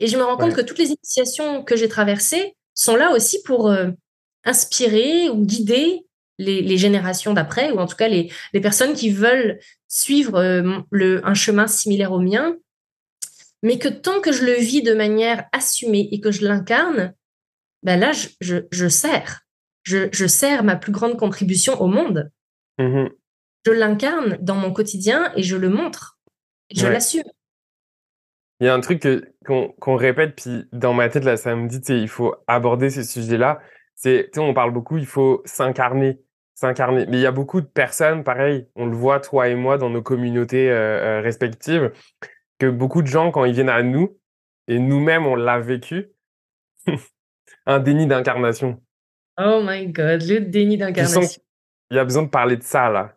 et je me rends compte que toutes les initiations que j'ai traversées sont là aussi pour euh, inspirer ou guider les, générations d'après, ou en tout cas les, les, personnes qui veulent suivre euh, le, un chemin similaire au mien, mais que tant que je le vis de manière assumée et que je l'incarne, ben là, je, je, je sers. Je, je, sers ma plus grande contribution au monde. Mmh je l'incarne dans mon quotidien et je le montre. je l'assume. Il y a un truc qu'on répète, puis dans ma tête, là, ça me dit, il faut aborder ce sujet-là. C'est, on parle beaucoup, il faut s'incarner, s'incarner. Mais il y a beaucoup de personnes, pareil, on le voit, toi et moi, dans nos communautés euh, euh, respectives, que beaucoup de gens, quand ils viennent à nous, et nous-mêmes, on l'a vécu, un déni d'incarnation. Oh my God, le déni d'incarnation. Il y a besoin de parler de ça, là.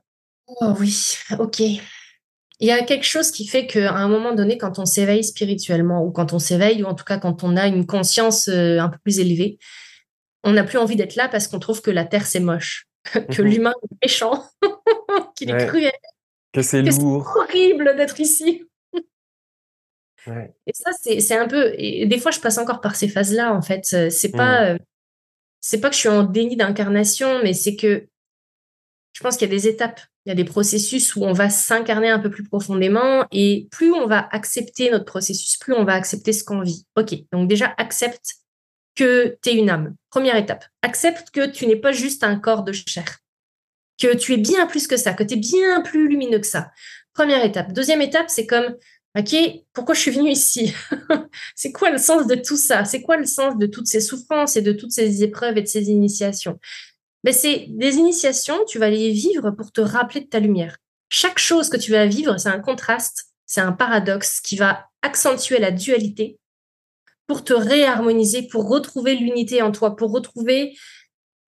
Oh oui, ok. Il y a quelque chose qui fait qu'à un moment donné, quand on s'éveille spirituellement, ou quand on s'éveille, ou en tout cas quand on a une conscience euh, un peu plus élevée, on n'a plus envie d'être là parce qu'on trouve que la Terre, c'est moche, <laughs> que mhm. l'humain est méchant, <laughs> qu'il est cruel, que c'est lourd. horrible d'être ici. Et ça, c'est un peu. Et des fois, je passe encore par ces phases-là, en fait. C'est pas. Mhm. C'est pas que je suis en déni d'incarnation, mais c'est que je pense qu'il y a des étapes il y a des processus où on va s'incarner un peu plus profondément et plus on va accepter notre processus, plus on va accepter ce qu'on vit. Ok, donc déjà accepte que tu es une âme. Première étape. Accepte que tu n'es pas juste un corps de chair, que tu es bien plus que ça, que tu es bien plus lumineux que ça. Première étape. Deuxième étape, c'est comme, ok, pourquoi je suis venu ici? <laughs> C'est quoi le sens de tout ça? C'est quoi le sens de toutes ces souffrances et de toutes ces épreuves et de ces initiations? Ben c'est des initiations, tu vas les vivre pour te rappeler de ta lumière. Chaque chose que tu vas vivre, c'est un contraste, c'est un paradoxe qui va accentuer la dualité pour te réharmoniser, pour retrouver l'unité en toi, pour retrouver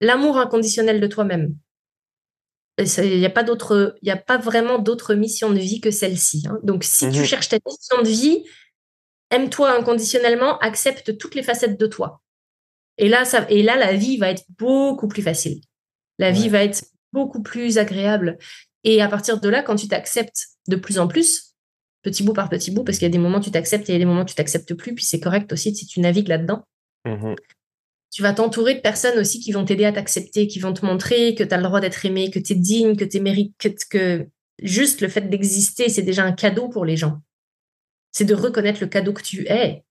l'amour inconditionnel de toi-même. Il n'y a pas d'autre, il a pas vraiment d'autre mission de vie que celle-ci. Hein. Donc, si tu mhm. cherches ta mission de vie, aime-toi inconditionnellement, accepte toutes les facettes de toi. Et là, ça, et là, la vie va être beaucoup plus facile. La vie va être beaucoup plus agréable. Et à partir de là, quand tu t'acceptes de plus en plus, petit bout par petit bout, parce qu'il y a des moments où tu t'acceptes et il y a des moments où tu t'acceptes plus, puis c'est correct aussi si tu navigues là-dedans. Mmh tu vas t'entourer de personnes aussi qui vont t'aider à t'accepter, qui vont te montrer que tu as le droit d'être aimé, que tu es digne, que tu mérites, que, que juste le fait d'exister, c'est déjà un cadeau pour les gens. C'est de reconnaître le cadeau que tu es.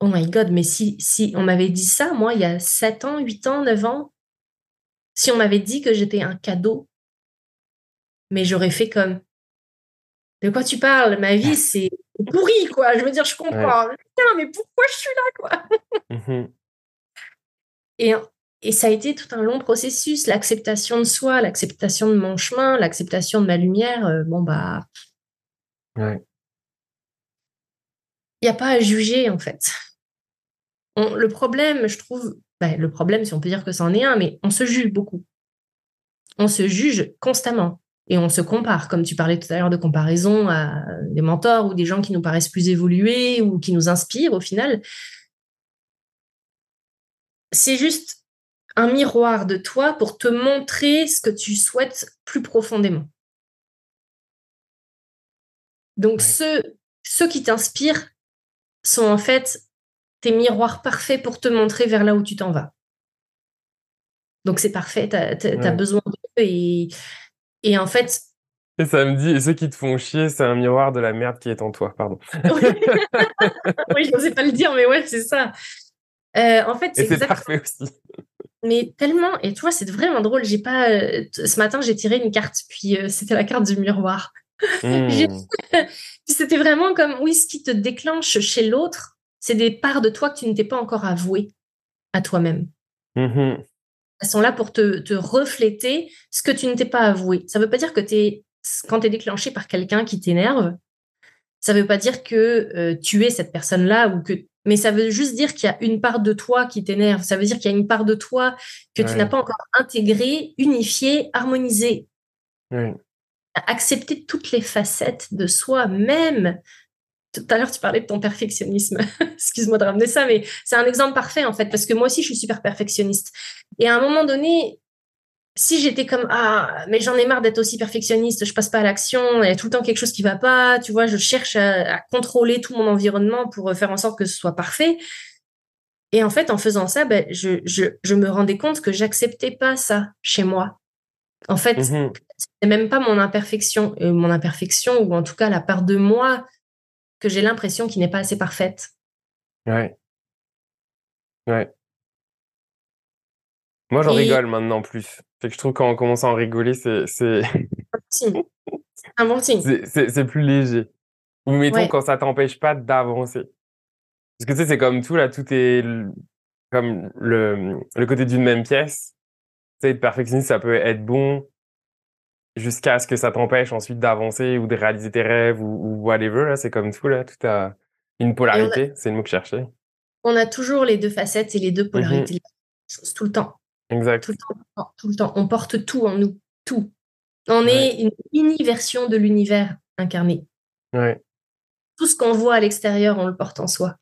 Oh my God, mais si, si on m'avait dit ça, moi, il y a 7 ans, 8 ans, 9 ans, si on m'avait dit que j'étais un cadeau, mais j'aurais fait comme De quoi tu parles? Ma vie, c'est pourri, quoi. Je veux dire, je comprends. Putain, mais pourquoi je suis là, quoi? Mmh et, et ça a été tout un long processus, l'acceptation de soi, l'acceptation de mon chemin, l'acceptation de ma lumière. Euh, bon, bah. Il n'y a pas à juger, en fait le problème, je trouve, bah, le problème, si on peut dire que c'en est un, mais on se juge beaucoup. On se juge constamment et on se compare, comme tu parlais tout à l'heure de comparaison à des mentors ou des gens qui nous paraissent plus évolués ou qui nous inspirent au final. C'est juste un miroir de toi pour te montrer ce que tu souhaites plus profondément. Donc ceux, ceux qui t'inspirent sont en fait tes miroirs parfaits pour te montrer vers là où tu t'en vas. Donc c'est parfait, tu as, besoin d'eux et, et en fait. Et ça me dit, et ceux qui te font chier, c'est un miroir de la merde qui est en toi, pardon. <laughs> oui, <laughs> je n'osais pas le dire, mais ouais, c'est ça. Euh, en fait, c'est parfait aussi. Mais tellement, et tu vois, c'est vraiment drôle. J'ai pas. Euh, ce matin, j'ai tiré une carte, puis euh, c'était la carte du miroir. <laughs> Mmh. c'était vraiment comme, oui, ce qui te déclenche chez l'autre, c'est des parts de toi que tu ne t'es pas encore avoué à toi-même. Mmh Elles sont là pour te, refléter ce que tu ne t'es pas avoué. Ça ne veut pas dire que es, quand tu es déclenché par quelqu'un qui t'énerve, ça ne veut pas dire que euh, tu es cette personne-là ou que mais ça veut juste dire qu'il y a une part de toi qui t'énerve. Ça veut dire qu'il y a une part de toi que tu n'as pas encore intégrée, unifiée, harmonisée. Accepter toutes les facettes de soi, même tout à l'heure, tu parlais de ton perfectionnisme. <laughs> Excuse-moi de ramener ça, mais c'est un exemple parfait, en fait, parce que moi aussi, je suis super perfectionniste. Et à un moment donné, si j'étais comme ah mais j'en ai marre d'être aussi perfectionniste, je passe pas à l'action, il y a tout le temps quelque chose qui va pas, tu vois, je cherche à, contrôler tout mon environnement pour faire en sorte que ce soit parfait. Et en fait, en faisant ça, ben, je, je, me rendais compte que j'acceptais pas ça chez moi. En fait, mmh c'est même pas mon imperfection, euh, mon imperfection ou en tout cas la part de moi que j'ai l'impression qu'il n'est pas assez parfaite. Ouais. Ouais. Moi, j'en rigole maintenant plus. Fait que je trouve qu'en commençant à rigoler, c'est. C'est un bon signe. C'est plus léger. Ou mettons quand ça t'empêche pas d'avancer. Parce que tu sais, c'est comme tout, là, tout est comme le, le côté d'une même pièce. Tu sais, être perfectionniste, ça peut être bon jusqu'à ce que ça t'empêche ensuite d'avancer ou de réaliser tes rêves ou, whatever. Là, c'est comme tout, là, tout a une polarité. C'est le mot que je cherchais. On a toujours les deux facettes et les deux mmh polarités. Tout le temps. Exact. Tout le temps, tout le temps. On porte tout en nous, tout. On est une mini version de l'univers incarné. Ouais. Tout ce qu'on voit à l'extérieur, on le porte en soi.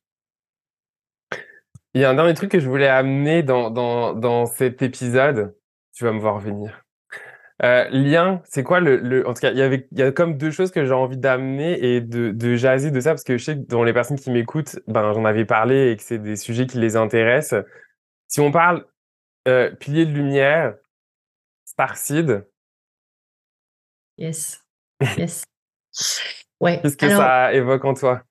Il y a un dernier truc que je voulais amener dans, dans, dans cet épisode. Tu vas me voir venir. Euh, lien, c'est quoi le, le, En tout cas, il y avait, il y a comme deux choses que j'ai envie d'amener et de, de jaser de ça parce que je sais que dans les personnes qui m'écoutent, ben j'en avais parlé et que c'est des sujets qui les intéressent. Si on parle euh, pilier de lumière, Starseed. Yes. <laughs> Yes. Ouais. Qu'est-ce que ça évoque en toi?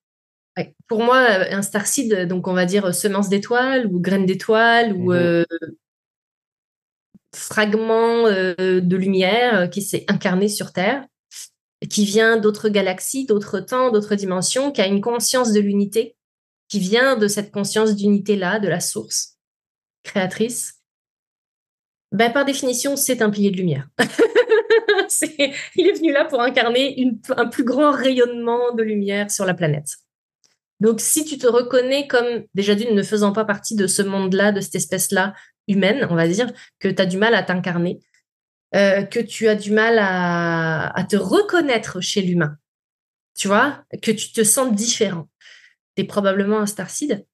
Pour moi, un starseed, donc on va dire semence d'étoile ou graine d'étoile ou mmh euh, fragment euh, de lumière qui s'est incarné sur Terre, qui vient d'autres galaxies, d'autres temps, d'autres dimensions, qui a une conscience de l'unité, qui vient de cette conscience d'unité-là, de la source créatrice, ben, par définition, c'est un pilier de lumière. <laughs> il est venu là pour incarner un plus grand rayonnement de lumière sur la planète. Donc, si tu te reconnais comme déjà d'une ne faisant pas partie de ce monde-là, de cette espèce-là humaine, on va dire, que tu as du mal à t'incarner, euh, que tu as du mal à, à te reconnaître chez l'humain, tu vois, que tu te sens différent, tu es probablement un starseed.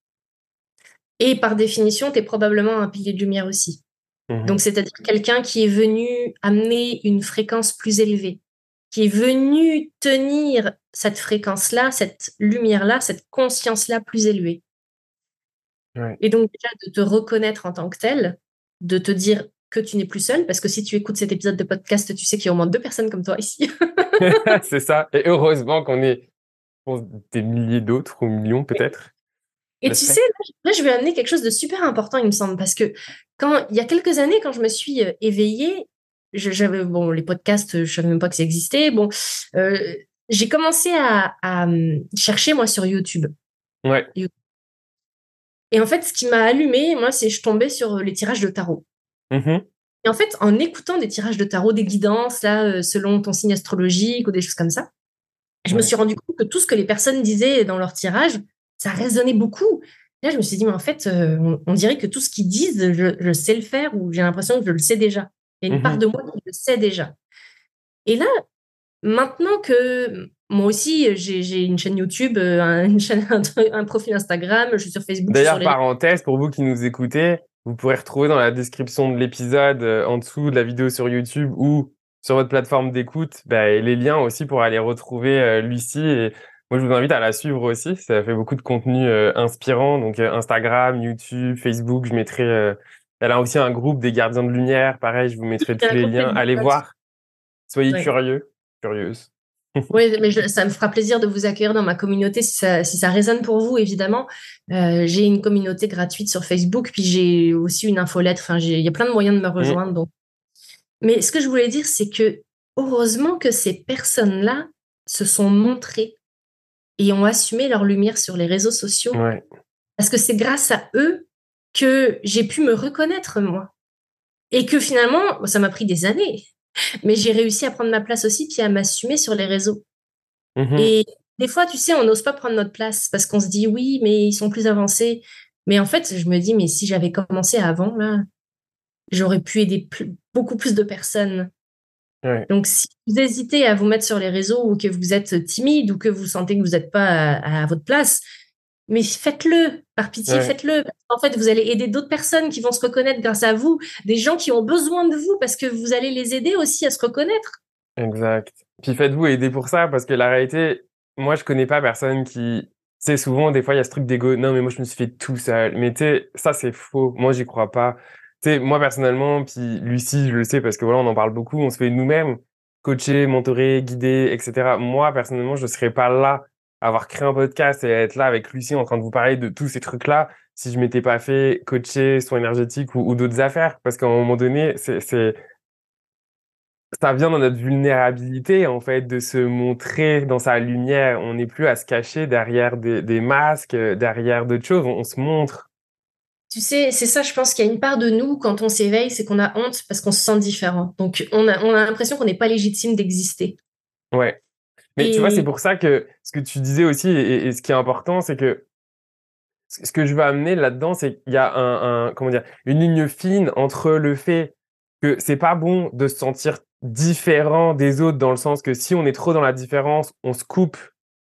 Et par définition, tu es probablement un pilier de lumière aussi. Mmh Donc, c'est-à-dire quelqu'un qui est venu amener une fréquence plus élevée, qui est venu tenir cette fréquence-là, cette lumière-là, cette conscience-là plus élevée. Et donc, déjà, de te reconnaître en tant que tel, de te dire que tu n'es plus seul, parce que si tu écoutes cet épisode de podcast, tu sais qu'il y a au moins deux personnes comme toi ici. <laughs> <laughs> c'est ça. Et heureusement qu'on est des milliers d'autres, ou millions peut-être. Et tu sais, là, je vais amener quelque chose de super important, il me semble, parce que quand il y a quelques années, quand je me suis euh, éveillée, j'avais bon les podcasts, je savais même pas que ça existait. Bon, euh, j'ai commencé à, hum, chercher moi sur YouTube. Ouais. Et en fait, ce qui m'a allumé, moi, c'est je tombais sur les tirages de tarot. Mmh Et en fait, en écoutant des tirages de tarot, des guidances là, euh, selon ton signe astrologique ou des choses comme ça, je me suis rendu compte que tout ce que les personnes disaient dans leur tirage, ça résonnait beaucoup. Là, je me suis dit, mais en fait, on, dirait que tout ce qu'ils disent, je, sais le faire ou j'ai l'impression que je le sais déjà. Il y a une part mmh de moi qui le sait déjà. Et là, maintenant que moi aussi, j'ai une chaîne YouTube, une chaîne, <laughs> un, profil Instagram, je suis sur Facebook. D'ailleurs, parenthèse, pour vous qui nous écoutez, vous pourrez retrouver dans la description de l'épisode, en dessous de la vidéo sur YouTube ou sur votre plateforme d'écoute, bah, les liens aussi pour aller retrouver Lucie. Et moi, je vous invite à la suivre aussi. Ça fait beaucoup de contenu inspirant. Donc, Instagram, YouTube, Facebook, je mettrai. elle a aussi un groupe des gardiens de lumière. Pareil, je vous mettrai tous les liens. Allez voir. Soyez curieux, curieuse. <laughs> oui, mais ça me fera plaisir de vous accueillir dans ma communauté si ça, si ça résonne pour vous, évidemment. j'ai une communauté gratuite sur Facebook, puis j'ai aussi une infolettre. Enfin, il y a plein de moyens de me mmh. rejoindre. Donc, mais ce que je voulais dire, c'est que heureusement que ces personnes-là se sont montrées et ont assumé leur lumière sur les réseaux sociaux. Parce que c'est grâce à eux que j'ai pu me reconnaître, moi. Et que finalement, ça m'a pris des années, mais j'ai réussi à prendre ma place aussi, puis à m'assumer sur les réseaux. Mmh et des fois, tu sais, on n'ose pas prendre notre place parce qu'on se dit oui, mais ils sont plus avancés. Mais en fait, je me dis, mais si j'avais commencé avant, là, j'aurais pu aider beaucoup plus de personnes. Donc, si vous hésitez à vous mettre sur les réseaux ou que vous êtes timide ou que vous sentez que vous n'êtes pas à, votre place, mais faites-le, par pitié, faites-le. En fait, vous allez aider d'autres personnes qui vont se reconnaître grâce à vous, des gens qui ont besoin de vous parce que vous allez les aider aussi à se reconnaître. Exact. Puis faites-vous aider pour ça parce que la réalité, moi, je connais pas personne qui. Tu sais, souvent, des fois, il y a ce truc d'ego. Non, mais moi, je me suis fait tout seul. Mais tu sais, ça, c'est faux. Moi, j'y crois pas sais, moi personnellement, puis Lucie, je le sais parce que voilà, on en parle beaucoup, on se fait nous-mêmes coacher, mentorer, guider, etc. Moi personnellement, je ne serais pas là à avoir créé un podcast et être là avec Lucie en train de vous parler de tous ces trucs-là si je m'étais pas fait coacher soins énergétiques ou, d'autres affaires. Parce qu'à un moment donné, c'est ça vient dans notre vulnérabilité, en fait, de se montrer dans sa lumière. On n'est plus à se cacher derrière des, des masques, derrière d'autres choses. on se montre tu sais, c'est ça, je pense qu'il y a une part de nous, quand on s'éveille, c'est qu'on a honte parce qu'on se sent différent. Donc, on a, on a l'impression qu'on n'est pas légitime d'exister. Ouais. Mais tu vois, c'est pour ça que ce que tu disais aussi, et, ce qui est important, c'est que ce que je veux amener là-dedans, c'est qu'il y a un, comment dire, une ligne fine entre le fait que c'est pas bon de se sentir différent des autres dans le sens que si on est trop dans la différence, on se coupe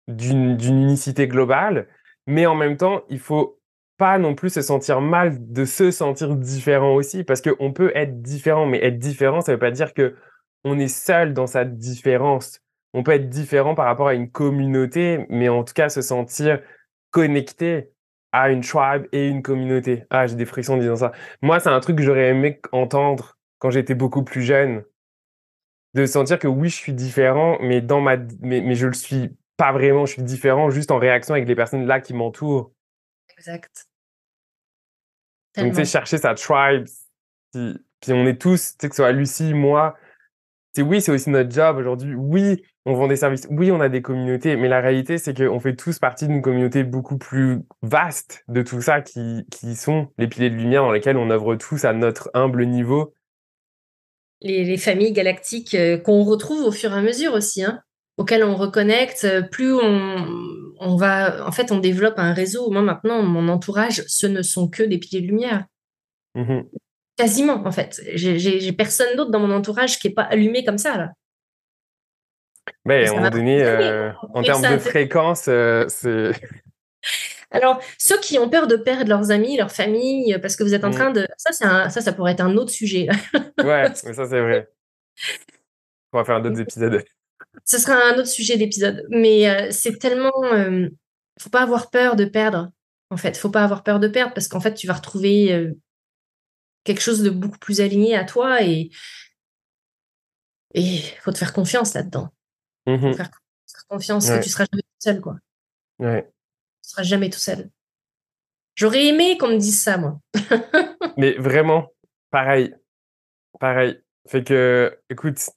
d'une unicité globale, mais en même temps, il faut pas non plus se sentir mal de se sentir différent aussi, parce qu'on peut être différent, mais être différent, ça veut pas dire que on est seul dans sa différence. On peut être différent par rapport à une communauté, mais en tout cas se sentir connecté à une tribe et une communauté. Ah, j'ai des frictions en disant ça. Moi, c'est un truc que j'aurais aimé entendre quand j'étais beaucoup plus jeune. De sentir que oui, je suis différent, mais dans ma, mais, mais je le suis pas vraiment. Je suis différent juste en réaction avec les personnes là qui m'entourent. Exact. Donc, tu sais, chercher sa tribe. Puis, puis on est tous, tu sais, que ce soit Lucie, moi, c'est oui, c'est aussi notre job aujourd'hui. Oui, on vend des services. Oui, on a des communautés. Mais la réalité, c'est qu'on fait tous partie d'une communauté beaucoup plus vaste de tout ça qui, qui sont les piliers de lumière dans lesquels on œuvre tous à notre humble niveau. Les, les familles galactiques euh, qu'on retrouve au fur et à mesure aussi, hein, auxquelles on reconnecte. Plus on, on va, en fait, on développe un réseau. Moi, maintenant, mon entourage, ce ne sont que des piliers de lumière. Mmh Quasiment, en fait. J'ai personne d'autre dans mon entourage qui n'est pas allumé comme ça, là. Mais à un moment donné, euh, en termes de fréquence, euh, c'est. <laughs> Alors, ceux qui ont peur de perdre leurs amis, leur famille, parce que vous êtes en mmh. train de. Ça, ça, ça pourrait être un autre sujet. ouais, <laughs> mais ça, c'est vrai. On va faire d'autres épisodes ce sera un autre sujet d'épisode. Mais euh, c'est tellement. Euh, faut pas avoir peur de perdre. En fait, faut pas avoir peur de perdre parce qu'en fait, tu vas retrouver euh, quelque chose de beaucoup plus aligné à toi et et faut te faire confiance là-dedans. Mmh faire confiance que tu seras jamais tout seul, quoi. Ouais. Tu seras jamais tout seul. J'aurais aimé qu'on me dise ça, moi. <laughs> Mais vraiment, pareil, pareil. Fait que, écoute,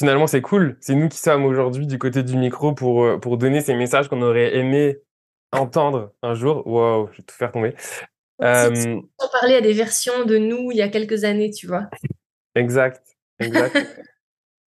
finalement, c'est cool. C'est nous qui sommes aujourd'hui du côté du micro pour, euh, pour donner ces messages qu'on aurait aimé entendre un jour. Waouh, je vais tout faire tomber. Euh... On parlait à des versions de nous il y a quelques années, tu vois. <laughs> Exact, exact.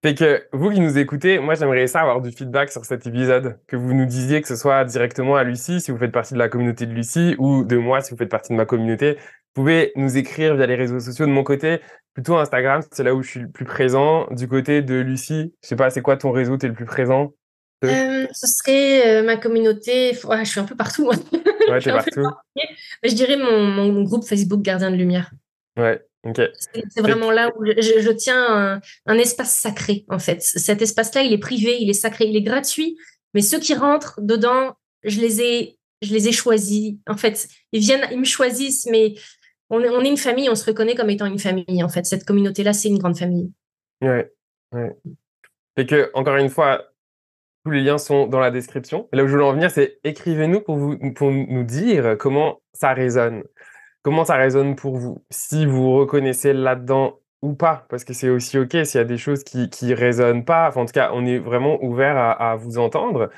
Fait que vous qui nous écoutez, moi j'aimerais ça avoir du feedback sur cet épisode, que vous nous disiez que ce soit directement à Lucie si vous faites partie de la communauté de Lucie ou de moi si vous faites partie de ma communauté. Vous pouvez nous écrire via les réseaux sociaux de mon côté, plutôt Instagram, c'est là où je suis le plus présent. Du côté de Lucie, je sais pas, c'est quoi ton réseau, t'es le plus présent? Euh, Ce serait euh, ma communauté. Ouais, je suis un peu partout. Moi. Ouais, <laughs> t'es partout. je dirais mon, mon, groupe Facebook Gardien de Lumière. Ouais, c'est vraiment là où je, tiens un, espace sacré, en fait. Cet espace-là, il est privé, il est sacré, il est gratuit, mais ceux qui rentrent dedans, je les ai, je les ai choisis. En fait, ils viennent, ils me choisissent, mais on est, on est une famille, on se reconnaît comme étant une famille, en fait. Cette communauté-là, c'est une grande famille. Ouais, ouais. Fait que, encore une fois, tous les liens sont dans la description. là où je voulais en venir, c'est écrivez-nous pour, vous, pour nous dire comment ça résonne. Comment ça résonne pour vous? Si vous reconnaissez là-dedans ou pas, parce que c'est aussi OK s'il y a des choses qui qui résonnent pas. Enfin, en tout cas, on est vraiment ouvert à, vous entendre.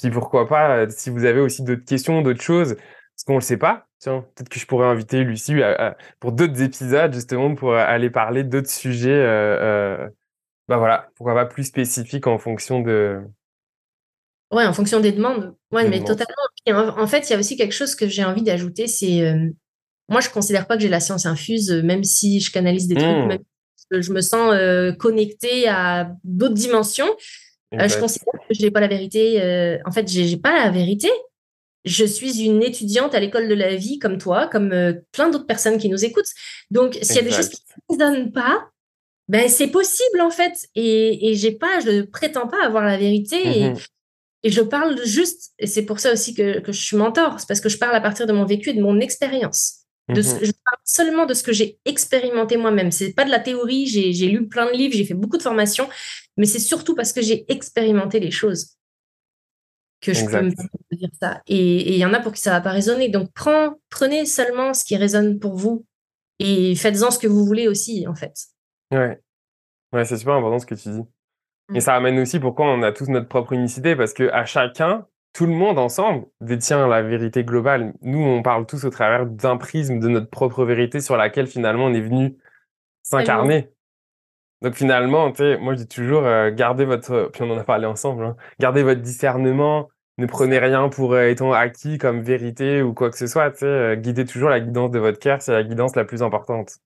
Puis pourquoi pas, euh, si vous avez aussi d'autres questions, d'autres choses, parce qu'on le sait pas. Tiens, peut-être que je pourrais inviter Lucie pour d'autres épisodes, justement, pour aller parler d'autres sujets. Euh, euh, bah voilà, pourquoi pas plus spécifiques en fonction de. Ouais, en fonction des demandes. Ouais, mais totalement. en, fait, il y a aussi quelque chose que j'ai envie d'ajouter, c'est moi, je considère pas que j'ai la science infuse, euh, même si je canalise des trucs, mmh. même si je me sens euh, connectée à d'autres dimensions. Euh, je considère que je n'ai pas la vérité. en fait, j'ai pas la vérité. Je suis une étudiante à l'école de la vie comme toi, comme plein d'autres personnes qui nous écoutent. Donc, s'il y a des choses qui ne donnent pas, ben c'est possible en fait. Et, et j'ai pas, je ne prétends pas avoir la vérité. Et, mmh et, je parle juste, et c'est pour ça aussi que, que je suis mentor, c'est parce que je parle à partir de mon vécu et de mon expérience. De ce, mmh je parle seulement de ce que j'ai expérimenté moi-même. C'est pas de la théorie. J'ai lu plein de livres, j'ai fait beaucoup de formations, mais c'est surtout parce que j'ai expérimenté les choses que je peux me dire ça. Et il y en a pour qui ça va pas résonner. Donc prends, prenez seulement ce qui résonne pour vous et faites-en ce que vous voulez aussi, en fait. Ouais, ouais, c'est super important ce que tu dis. Et mmh. ça amène aussi pourquoi on a tous notre propre unicité parce que à chacun, tout le monde ensemble détient la vérité globale. Nous, on parle tous au travers d'un prisme de notre propre vérité sur laquelle finalement on est venu s'incarner. Donc finalement, moi je dis toujours, euh, gardez votre, puis on en a parlé ensemble, hein, gardez votre discernement, ne prenez rien pour euh, étant acquis comme vérité ou quoi que ce soit, tu sais, euh, guidez toujours la guidance de votre cœur, c'est la guidance la plus importante.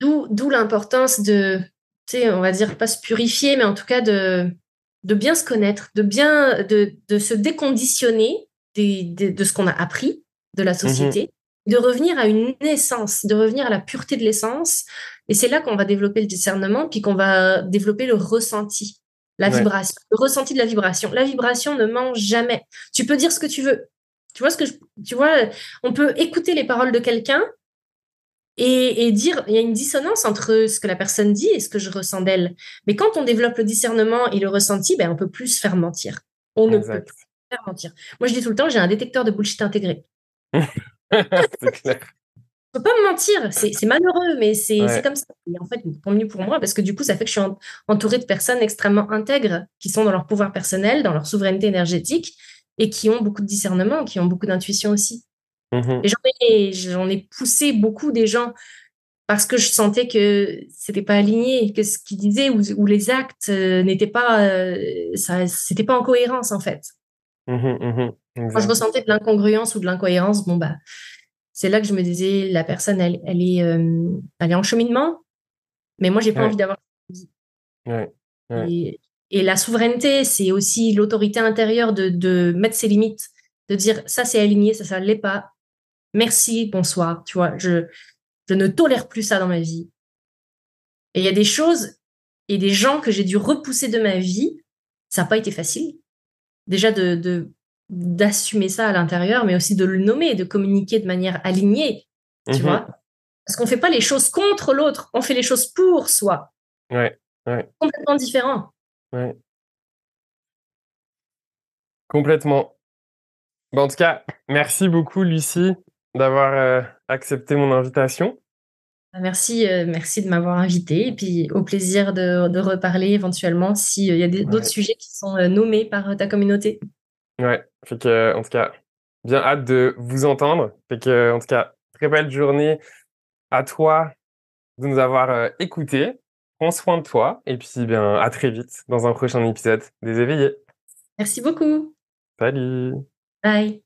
D'où l'importance de, tu sais, on va dire pas se purifier, mais en tout cas de de bien se connaître, de bien de, de se déconditionner de ce qu'on a appris de la société, mhm. de revenir à une essence, de revenir à la pureté de l'essence. Et c'est là qu'on va développer le discernement, puis qu'on va développer le ressenti, la vibration, le ressenti de la vibration. La vibration ne ment jamais. Tu peux dire ce que tu veux. Tu vois ce que tu vois, on peut écouter les paroles de quelqu'un et, dire, il y a une dissonance entre ce que la personne dit et ce que je ressens d'elle. Mais quand on développe le discernement et le ressenti, ben, on peut plus se faire mentir. On ne peut plus faire mentir. Moi, je dis tout le temps, j'ai un détecteur de bullshit intégré. <laughs> c'est clair. Je peux pas me mentir, c'est malheureux, mais c'est comme ça. Et en fait, tant mieux pour moi, parce que du coup, ça fait que je suis entourée de personnes extrêmement intègres, qui sont dans leur pouvoir personnel, dans leur souveraineté énergétique, et qui ont beaucoup de discernement, qui ont beaucoup d'intuition aussi. Mmh et j'en ai, poussé beaucoup des gens parce que je sentais que c'était pas aligné, que ce qu'ils disaient ou, les actes euh, n'étaient pas, euh, ça, c'était pas en cohérence en fait. Mmh mmh Quand je ressentais de l'incongruence ou de l'incohérence, bon bah, c'est là que je me disais la personne, elle, elle est, euh, elle est en cheminement, mais moi j'ai pas envie d'avoir. Ouais. Et, et, la souveraineté, c'est aussi l'autorité intérieure de, de mettre ses limites, de dire ça c'est aligné, ça ça l'est pas, merci, bonsoir. Tu vois, je, je ne tolère plus ça dans ma vie. Et il y a des choses et des gens que j'ai dû repousser de ma vie. Ça n'a pas été facile. Déjà de, d'assumer ça à l'intérieur, mais aussi de le nommer, de communiquer de manière alignée. Tu mmh vois Parce qu'on fait pas les choses contre l'autre, on fait les choses pour soi. Ouais, ouais. Complètement différent. Ouais. Complètement. Bon, en tout cas, merci beaucoup, Lucie d'avoir euh, accepté mon invitation. Bah, merci, euh, merci de m'avoir invité et puis au plaisir de, reparler éventuellement s'il y a d'autres sujets qui sont euh, nommés par ta communauté. Ouais, fait que, en tout cas, bien hâte de vous entendre. Fait que, en tout cas, très belle journée à toi de nous avoir écoutés. prends soin de toi et puis bien à très vite dans un prochain épisode des éveillés. Merci beaucoup. Salut. Bye.